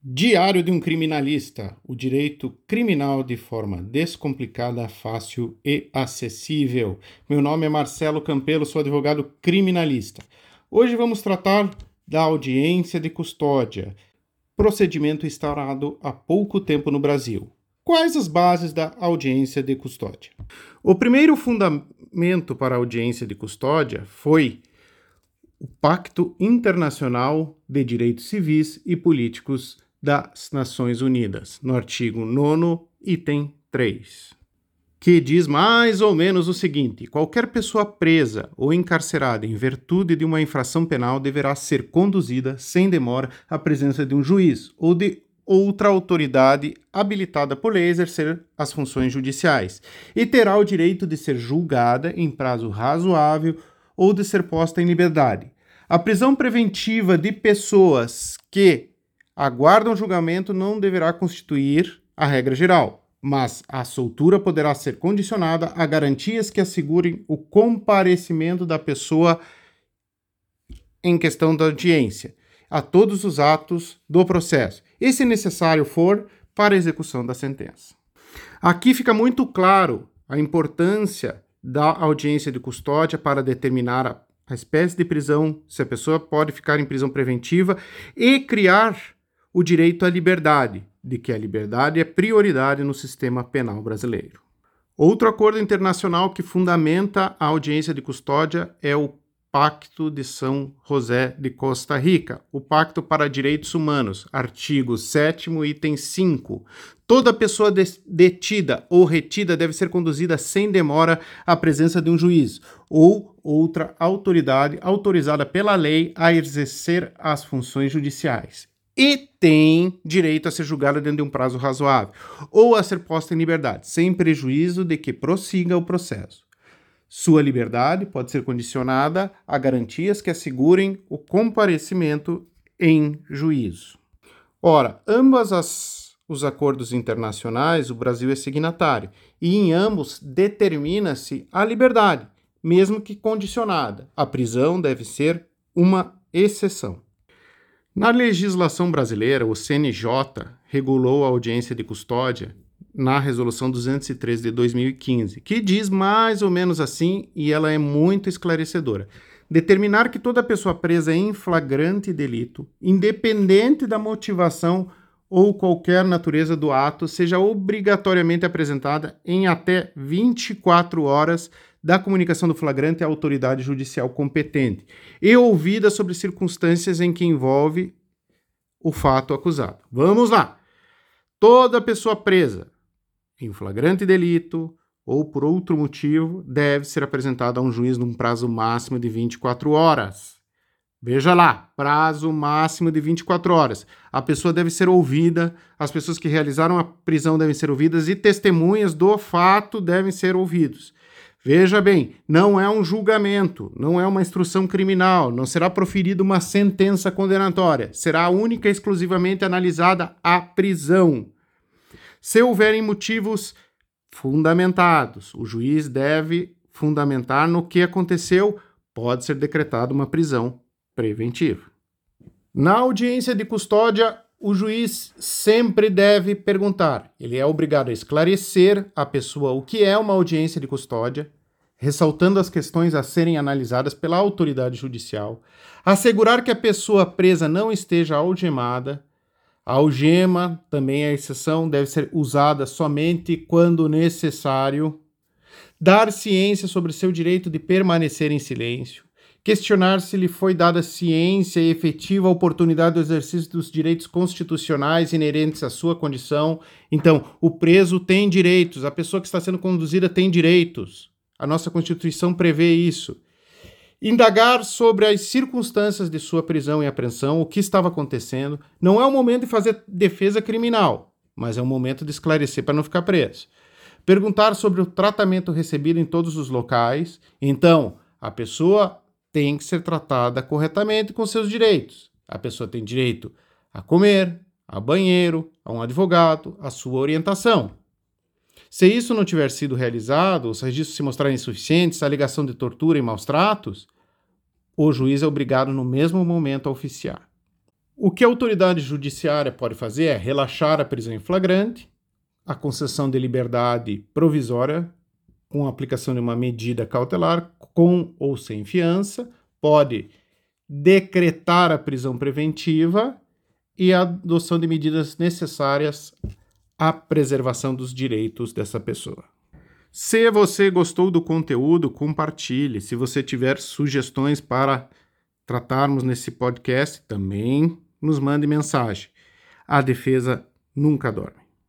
Diário de um Criminalista: o direito criminal de forma descomplicada, fácil e acessível. Meu nome é Marcelo Campelo, sou advogado criminalista. Hoje vamos tratar da audiência de custódia, procedimento instaurado há pouco tempo no Brasil. Quais as bases da audiência de custódia? O primeiro fundamento para a audiência de custódia foi o Pacto Internacional de Direitos Civis e Políticos das Nações Unidas, no artigo 9, item 3, que diz mais ou menos o seguinte: qualquer pessoa presa ou encarcerada em virtude de uma infração penal deverá ser conduzida sem demora à presença de um juiz ou de outra autoridade habilitada por lei a exercer as funções judiciais e terá o direito de ser julgada em prazo razoável ou de ser posta em liberdade. A prisão preventiva de pessoas que aguardam julgamento não deverá constituir a regra geral, mas a soltura poderá ser condicionada a garantias que assegurem o comparecimento da pessoa em questão da audiência a todos os atos do processo, e se necessário for, para a execução da sentença. Aqui fica muito claro a importância da audiência de custódia para determinar a, a espécie de prisão, se a pessoa pode ficar em prisão preventiva e criar o direito à liberdade, de que a liberdade é prioridade no sistema penal brasileiro. Outro acordo internacional que fundamenta a audiência de custódia é o Pacto de São José de Costa Rica, o Pacto para Direitos Humanos, artigo 7, item 5. Toda pessoa detida ou retida deve ser conduzida sem demora à presença de um juiz ou outra autoridade autorizada pela lei a exercer as funções judiciais e tem direito a ser julgada dentro de um prazo razoável ou a ser posta em liberdade, sem prejuízo de que prossiga o processo. Sua liberdade pode ser condicionada a garantias que assegurem o comparecimento em juízo. Ora, ambas as, os acordos internacionais, o Brasil é signatário, e em ambos determina-se a liberdade, mesmo que condicionada. A prisão deve ser uma exceção. Na legislação brasileira, o CNJ regulou a audiência de custódia na Resolução 203 de 2015, que diz mais ou menos assim e ela é muito esclarecedora. Determinar que toda pessoa presa em flagrante delito, independente da motivação ou qualquer natureza do ato, seja obrigatoriamente apresentada em até 24 horas da comunicação do flagrante à autoridade judicial competente e ouvida sobre circunstâncias em que envolve o fato acusado. Vamos lá! Toda pessoa presa em flagrante delito ou por outro motivo deve ser apresentada a um juiz num prazo máximo de 24 horas. Veja lá, prazo máximo de 24 horas. A pessoa deve ser ouvida, as pessoas que realizaram a prisão devem ser ouvidas e testemunhas do fato devem ser ouvidos. Veja bem, não é um julgamento, não é uma instrução criminal, não será proferida uma sentença condenatória, será única e exclusivamente analisada a prisão. Se houverem motivos fundamentados, o juiz deve fundamentar no que aconteceu, pode ser decretada uma prisão preventiva. Na audiência de custódia, o juiz sempre deve perguntar. Ele é obrigado a esclarecer à pessoa o que é uma audiência de custódia, ressaltando as questões a serem analisadas pela autoridade judicial, assegurar que a pessoa presa não esteja algemada. A algema, também é exceção, deve ser usada somente quando necessário. Dar ciência sobre seu direito de permanecer em silêncio questionar se lhe foi dada ciência e efetiva oportunidade do exercício dos direitos constitucionais inerentes à sua condição. Então, o preso tem direitos, a pessoa que está sendo conduzida tem direitos. A nossa Constituição prevê isso. Indagar sobre as circunstâncias de sua prisão e apreensão, o que estava acontecendo. Não é o momento de fazer defesa criminal, mas é o momento de esclarecer para não ficar preso. Perguntar sobre o tratamento recebido em todos os locais. Então, a pessoa tem que ser tratada corretamente com seus direitos. A pessoa tem direito a comer, a banheiro, a um advogado, a sua orientação. Se isso não tiver sido realizado, os registros se mostrarem insuficientes, a alegação de tortura e maus tratos, o juiz é obrigado no mesmo momento a oficiar. O que a autoridade judiciária pode fazer é relaxar a prisão em flagrante, a concessão de liberdade provisória com a aplicação de uma medida cautelar com ou sem fiança, pode decretar a prisão preventiva e a adoção de medidas necessárias à preservação dos direitos dessa pessoa. Se você gostou do conteúdo, compartilhe. Se você tiver sugestões para tratarmos nesse podcast, também nos mande mensagem. A defesa nunca dorme.